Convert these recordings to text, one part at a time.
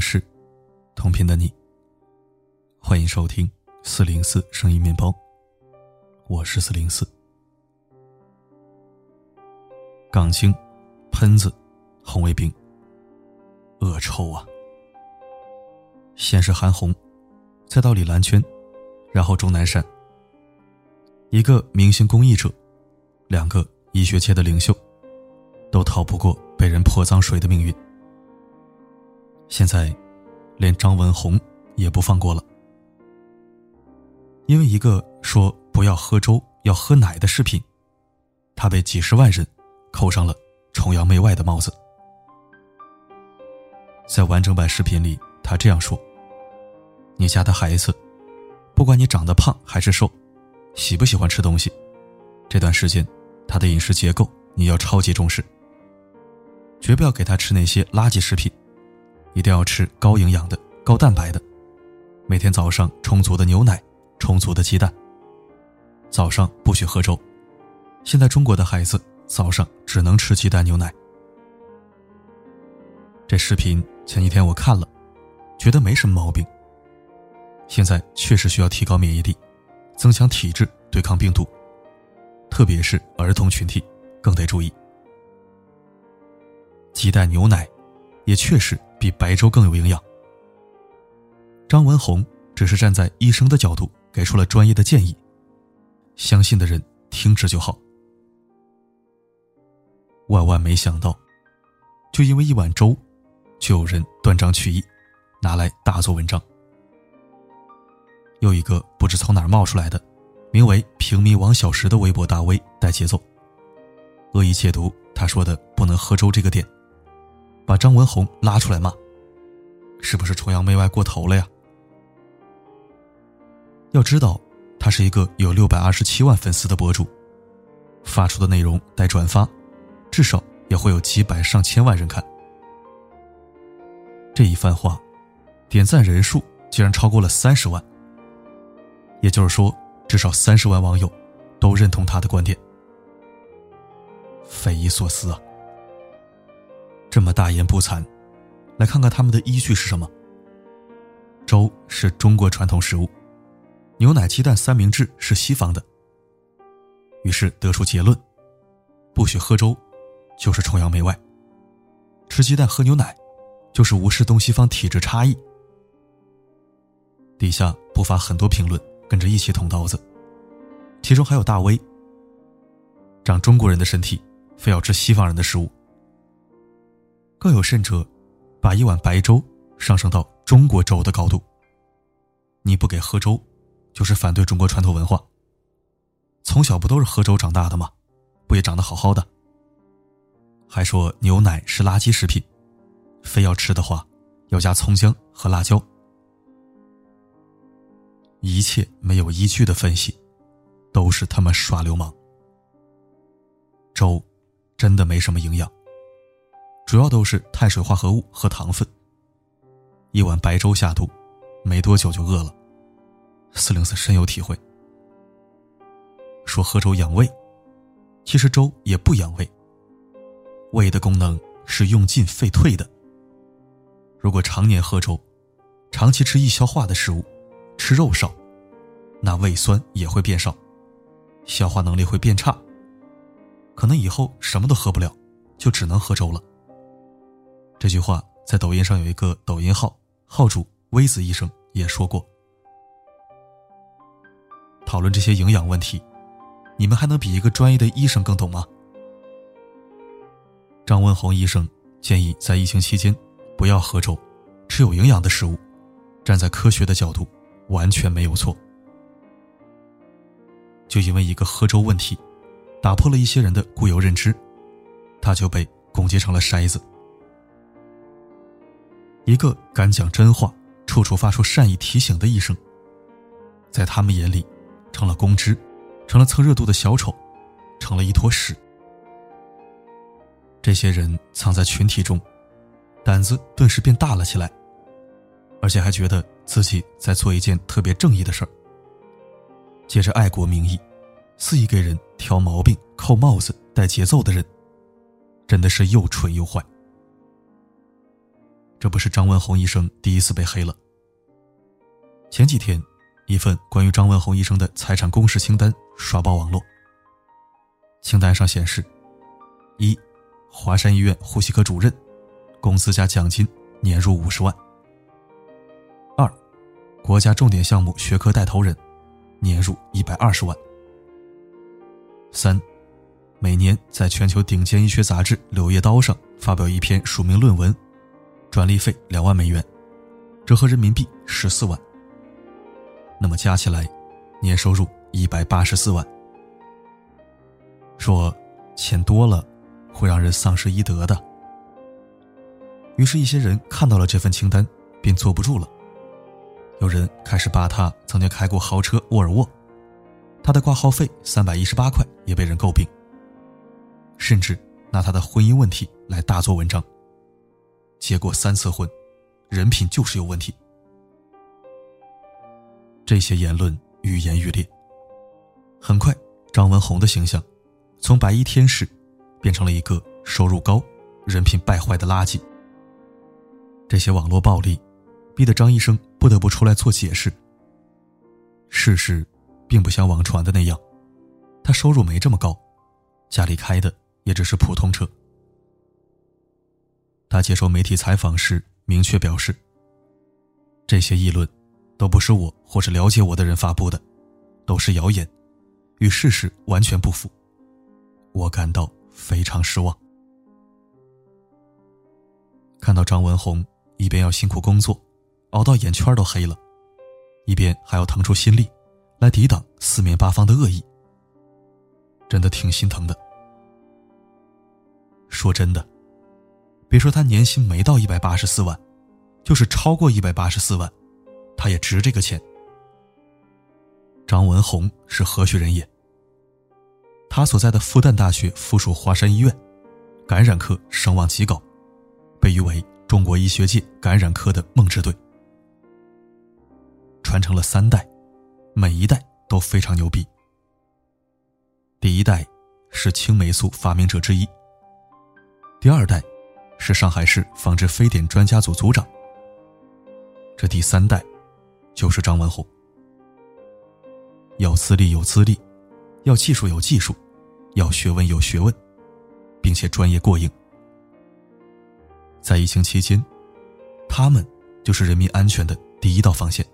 是，同频的你。欢迎收听四零四声音面包，我是四零四。港青、喷子、红卫兵，恶臭啊！先是韩红，再到李兰娟，然后钟南山。一个明星公益者，两个医学界的领袖，都逃不过被人泼脏水的命运。现在，连张文红也不放过了，因为一个说不要喝粥要喝奶的视频，他被几十万人扣上了崇洋媚外的帽子。在完整版视频里，他这样说：“你家的孩子，不管你长得胖还是瘦，喜不喜欢吃东西，这段时间他的饮食结构你要超级重视，绝不要给他吃那些垃圾食品。”一定要吃高营养的、高蛋白的，每天早上充足的牛奶、充足的鸡蛋。早上不许喝粥，现在中国的孩子早上只能吃鸡蛋、牛奶。这视频前几天我看了，觉得没什么毛病。现在确实需要提高免疫力，增强体质，对抗病毒，特别是儿童群体更得注意。鸡蛋、牛奶。也确实比白粥更有营养。张文红只是站在医生的角度给出了专业的建议，相信的人听之就好。万万没想到，就因为一碗粥，就有人断章取义，拿来大做文章。又一个不知从哪冒出来的，名为“平民王小石”的微博大 V 带节奏，恶意解读他说的“不能喝粥”这个点。把张文红拉出来骂，是不是崇洋媚外过头了呀？要知道，他是一个有六百二十七万粉丝的博主，发出的内容带转发，至少也会有几百上千万人看。这一番话，点赞人数竟然超过了三十万，也就是说，至少三十万网友都认同他的观点，匪夷所思啊！这么大言不惭，来看看他们的依据是什么？粥是中国传统食物，牛奶、鸡蛋、三明治是西方的。于是得出结论：不许喝粥，就是崇洋媚外；吃鸡蛋、喝牛奶，就是无视东西方体质差异。底下不乏很多评论跟着一起捅刀子，其中还有大 V。长中国人的身体，非要吃西方人的食物。更有甚者，把一碗白粥上升到中国粥的高度。你不给喝粥，就是反对中国传统文化。从小不都是喝粥长大的吗？不也长得好好的？还说牛奶是垃圾食品，非要吃的话，要加葱姜和辣椒。一切没有依据的分析，都是他妈耍流氓。粥真的没什么营养。主要都是碳水化合物和糖分。一碗白粥下肚，没多久就饿了。四零四深有体会。说喝粥养胃，其实粥也不养胃。胃的功能是用进废退的。如果常年喝粥，长期吃易消化的食物，吃肉少，那胃酸也会变少，消化能力会变差，可能以后什么都喝不了，就只能喝粥了。这句话在抖音上有一个抖音号号主微子医生也说过。讨论这些营养问题，你们还能比一个专业的医生更懂吗？张文宏医生建议在疫情期间不要喝粥，吃有营养的食物，站在科学的角度完全没有错。就因为一个喝粥问题，打破了一些人的固有认知，他就被攻击成了筛子。一个敢讲真话、处处发出善意提醒的医生，在他们眼里，成了公知，成了蹭热度的小丑，成了一坨屎。这些人藏在群体中，胆子顿时变大了起来，而且还觉得自己在做一件特别正义的事儿。借着爱国名义，肆意给人挑毛病、扣帽子、带节奏的人，真的是又蠢又坏。这不是张文宏医生第一次被黑了。前几天，一份关于张文宏医生的财产公示清单刷爆网络。清单上显示：一，华山医院呼吸科主任，工资加奖金年入五十万；二，国家重点项目学科带头人，年入一百二十万；三。每年在全球顶尖医学杂志《柳叶刀》上发表一篇署名论文，专利费两万美元，折合人民币十四万。那么加起来，年收入一百八十四万。说钱多了会让人丧失医德的。于是，一些人看到了这份清单，便坐不住了。有人开始扒他曾经开过豪车沃尔沃，他的挂号费三百一十八块也被人诟病。甚至拿他的婚姻问题来大做文章。结过三次婚，人品就是有问题。这些言论愈演愈烈。很快，张文宏的形象从白衣天使变成了一个收入高、人品败坏的垃圾。这些网络暴力逼得张医生不得不出来做解释。事实并不像网传的那样，他收入没这么高，家里开的。也只是普通车。他接受媒体采访时明确表示：“这些议论都不是我或是了解我的人发布的，都是谣言，与事实完全不符。我感到非常失望。”看到张文宏一边要辛苦工作，熬到眼圈都黑了，一边还要腾出心力来抵挡四面八方的恶意，真的挺心疼的。说真的，别说他年薪没到一百八十四万，就是超过一百八十四万，他也值这个钱。张文宏是何许人也？他所在的复旦大学附属华山医院，感染科声望极高，被誉为中国医学界感染科的梦之队，传承了三代，每一代都非常牛逼。第一代是青霉素发明者之一。第二代，是上海市防治非典专家组组长。这第三代，就是张文宏。要资历有资历，要技术有技术，要学问有学问，并且专业过硬。在疫情期间，他们就是人民安全的第一道防线。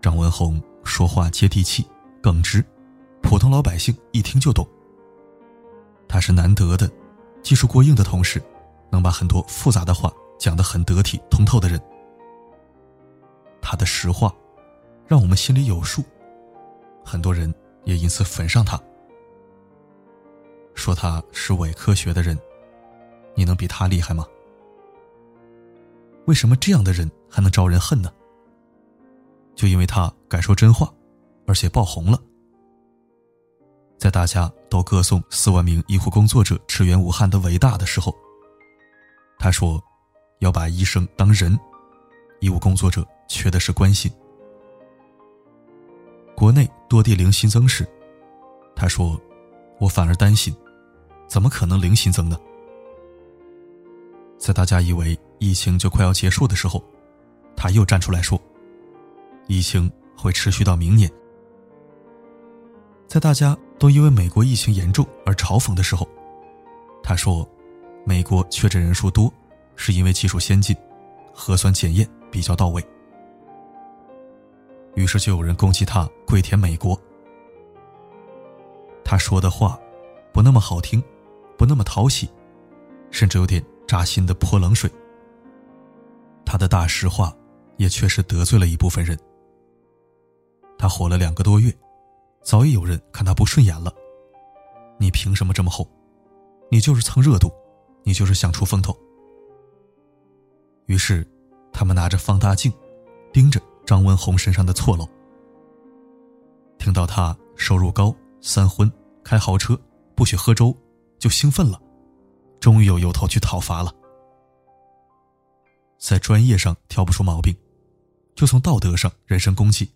张文宏说话接地气、耿直，普通老百姓一听就懂。他是难得的，技术过硬的同时，能把很多复杂的话讲得很得体通透的人。他的实话，让我们心里有数，很多人也因此粉上他，说他是伪科学的人。你能比他厉害吗？为什么这样的人还能招人恨呢？就因为他敢说真话，而且爆红了。在大家都歌颂四万名医护工作者驰援武汉的伟大的时候，他说：“要把医生当人，医务工作者缺的是关心。”国内多地零新增时，他说：“我反而担心，怎么可能零新增呢？”在大家以为疫情就快要结束的时候，他又站出来说：“疫情会持续到明年。”在大家都因为美国疫情严重而嘲讽的时候，他说：“美国确诊人数多，是因为技术先进，核酸检验比较到位。”于是就有人攻击他跪舔美国。他说的话不那么好听，不那么讨喜，甚至有点扎心的泼冷水。他的大实话也确实得罪了一部分人。他火了两个多月。早已有人看他不顺眼了。你凭什么这么厚？你就是蹭热度，你就是想出风头。于是，他们拿着放大镜，盯着张文宏身上的错漏。听到他收入高、三婚、开豪车、不许喝粥，就兴奋了，终于有由头去讨伐了。在专业上挑不出毛病，就从道德上人身攻击。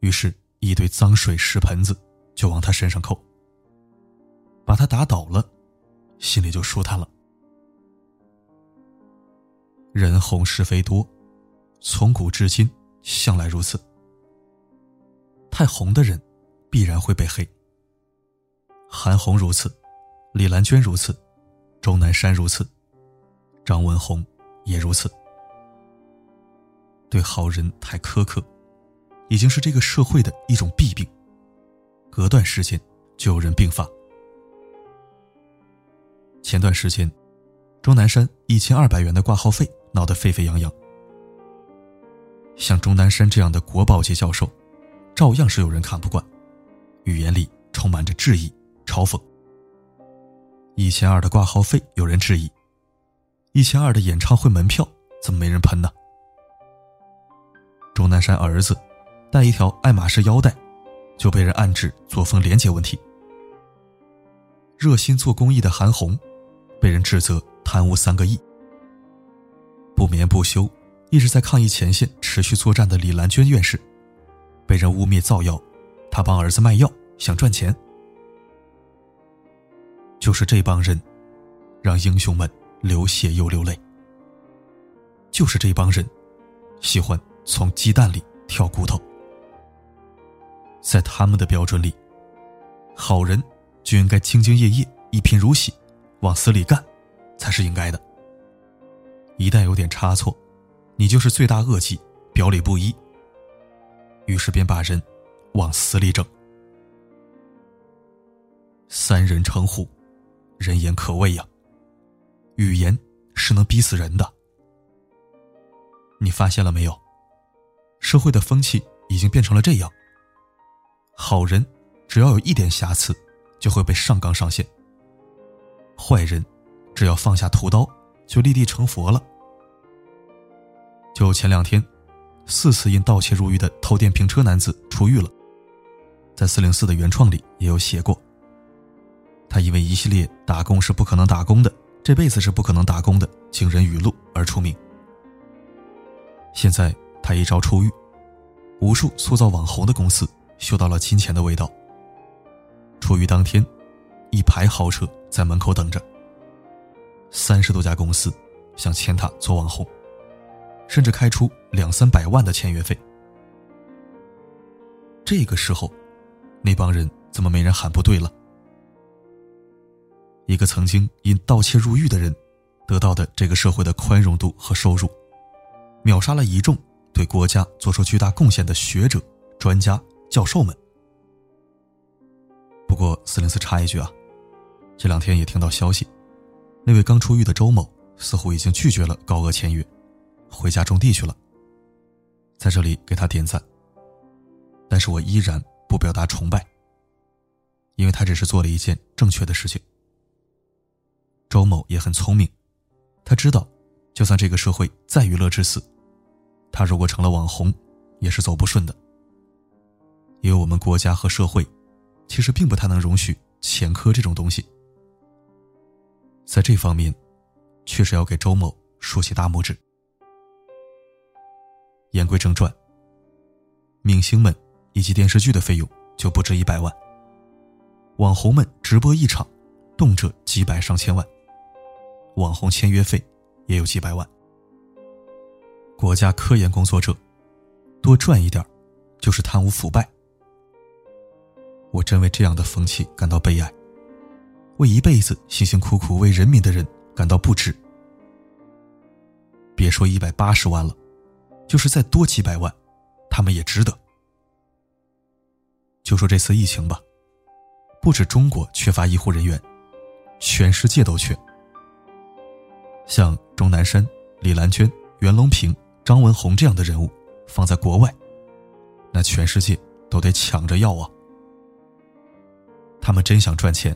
于是。一堆脏水石盆子就往他身上扣，把他打倒了，心里就舒坦了。人红是非多，从古至今向来如此。太红的人，必然会被黑。韩红如此，李兰娟如此，钟南山如此，张文红也如此。对好人太苛刻，已经是这个社会的一种弊病。隔段时间就有人病发。前段时间，钟南山一千二百元的挂号费闹得沸沸扬扬。像钟南山这样的国宝级教授，照样是有人看不惯，语言里充满着质疑、嘲讽。一千二的挂号费有人质疑，一千二的演唱会门票怎么没人喷呢？钟南山儿子带一条爱马仕腰带。就被人暗指作风廉洁问题。热心做公益的韩红，被人指责贪污三个亿。不眠不休，一直在抗疫前线持续作战的李兰娟院士，被人污蔑造谣，她帮儿子卖药想赚钱。就是这帮人，让英雄们流血又流泪。就是这帮人，喜欢从鸡蛋里挑骨头。在他们的标准里，好人就应该兢兢业业、一贫如洗，往死里干，才是应该的。一旦有点差错，你就是罪大恶极、表里不一。于是便把人往死里整。三人成虎，人言可畏呀。语言是能逼死人的。你发现了没有？社会的风气已经变成了这样。好人，只要有一点瑕疵，就会被上纲上线；坏人，只要放下屠刀，就立地成佛了。就前两天，四次因盗窃入狱的偷电瓶车男子出狱了。在四零四的原创里也有写过，他因为一系列“打工是不可能打工的，这辈子是不可能打工的”惊人语录而出名。现在他一朝出狱，无数塑造网红的公司。嗅到了金钱的味道。出狱当天，一排豪车在门口等着。三十多家公司想签他做网红，甚至开出两三百万的签约费。这个时候，那帮人怎么没人喊不对了？一个曾经因盗窃入狱的人，得到的这个社会的宽容度和收入，秒杀了一众对国家做出巨大贡献的学者、专家。教授们。不过四零四插一句啊，这两天也听到消息，那位刚出狱的周某似乎已经拒绝了高额签约，回家种地去了。在这里给他点赞。但是我依然不表达崇拜，因为他只是做了一件正确的事情。周某也很聪明，他知道，就算这个社会再娱乐至死，他如果成了网红，也是走不顺的。因为我们国家和社会，其实并不太能容许前科这种东西。在这方面，确实要给周某竖起大拇指。言归正传，明星们以及电视剧的费用就不止一百万，网红们直播一场，动辄几百上千万，网红签约费也有几百万。国家科研工作者多赚一点，就是贪污腐败。我真为这样的风气感到悲哀，为一辈子辛辛苦苦为人民的人感到不值。别说一百八十万了，就是再多几百万，他们也值得。就说这次疫情吧，不止中国缺乏医护人员，全世界都缺。像钟南山、李兰娟、袁隆平、张文宏这样的人物，放在国外，那全世界都得抢着要啊。他们真想赚钱，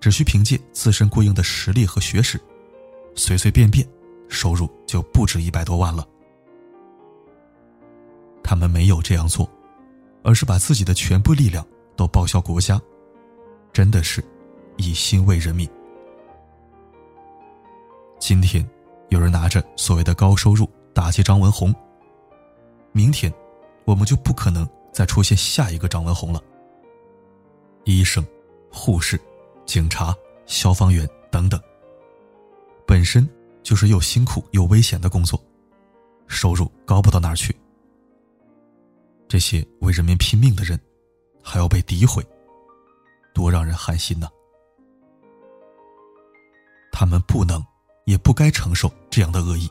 只需凭借自身过硬的实力和学识，随随便便收入就不止一百多万了。他们没有这样做，而是把自己的全部力量都报效国家，真的是一心为人民。今天有人拿着所谓的高收入打击张文红，明天我们就不可能再出现下一个张文红了。医生、护士、警察、消防员等等，本身就是又辛苦又危险的工作，收入高不到哪儿去。这些为人民拼命的人，还要被诋毁，多让人寒心呐！他们不能，也不该承受这样的恶意。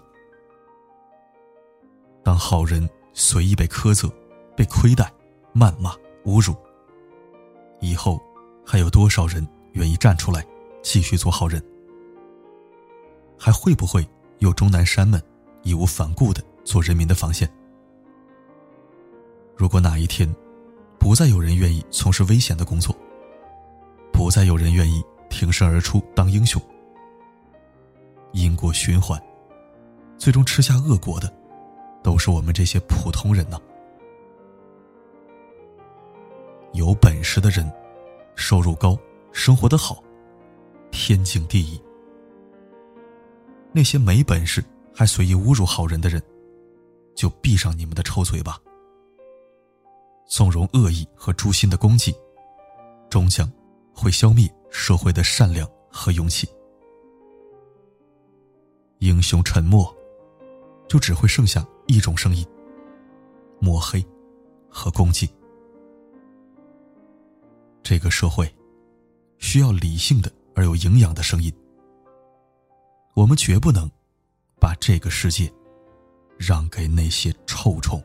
当好人随意被苛责、被亏待、谩骂、侮辱，以后还有多少人愿意站出来继续做好人？还会不会有钟南山们义无反顾的做人民的防线？如果哪一天，不再有人愿意从事危险的工作，不再有人愿意挺身而出当英雄，因果循环，最终吃下恶果的，都是我们这些普通人呢。本事的人，收入高，生活的好，天经地义。那些没本事还随意侮辱好人的人，就闭上你们的臭嘴吧。纵容恶意和诛心的攻击，终将会消灭社会的善良和勇气。英雄沉默，就只会剩下一种声音：抹黑和攻击。这个社会需要理性的而有营养的声音。我们绝不能把这个世界让给那些臭虫。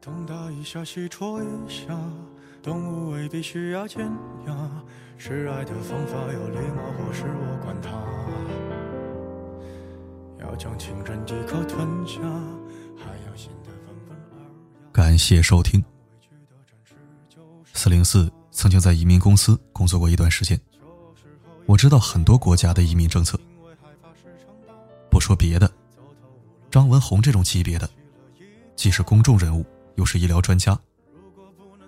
东打一下，西戳一下，动物未必需要尖牙。示爱的方法有礼貌，或是我管他。要将情人一口吞下，感谢收听。四零四曾经在移民公司工作过一段时间，我知道很多国家的移民政策。不说别的，张文宏这种级别的，既是公众人物。又是医疗专家，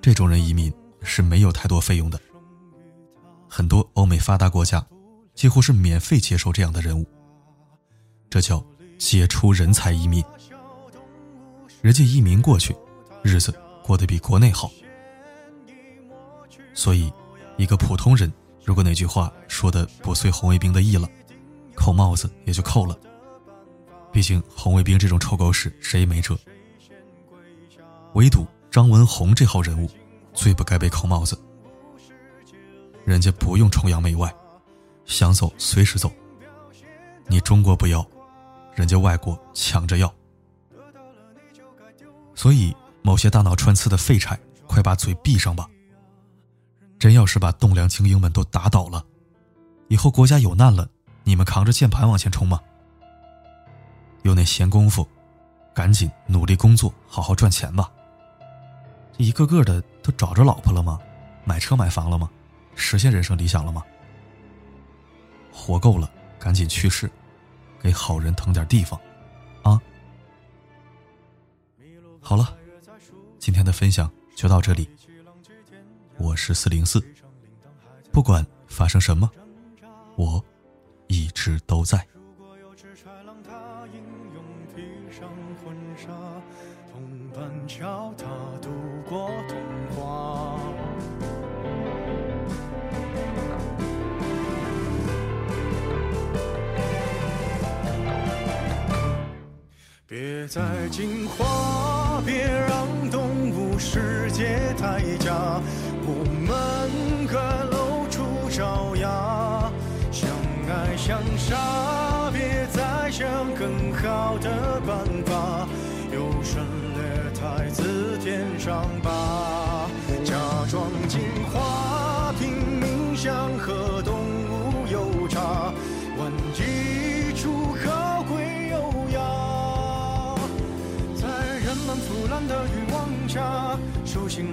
这种人移民是没有太多费用的。很多欧美发达国家几乎是免费接受这样的人物，这叫杰出人才移民。人家移民过去，日子过得比国内好。所以，一个普通人如果哪句话说的不遂红卫兵的意了，扣帽子也就扣了。毕竟红卫兵这种臭狗屎谁没辙。唯独张文宏这号人物，最不该被扣帽子。人家不用崇洋媚外，想走随时走。你中国不要，人家外国抢着要。所以，某些大脑穿刺的废柴，快把嘴闭上吧！真要是把栋梁精英们都打倒了，以后国家有难了，你们扛着键盘往前冲吗？有那闲工夫，赶紧努力工作，好好赚钱吧。一个个的都找着老婆了吗？买车买房了吗？实现人生理想了吗？活够了，赶紧去世，给好人腾点地方，啊！好了，今天的分享就到这里。我是四零四，不管发生什么，我一直都在。别再进化，别世界太假，我们可露出爪牙，相爱相杀，别再想更好的办法，优胜劣汰，自舔伤疤，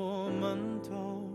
我们都。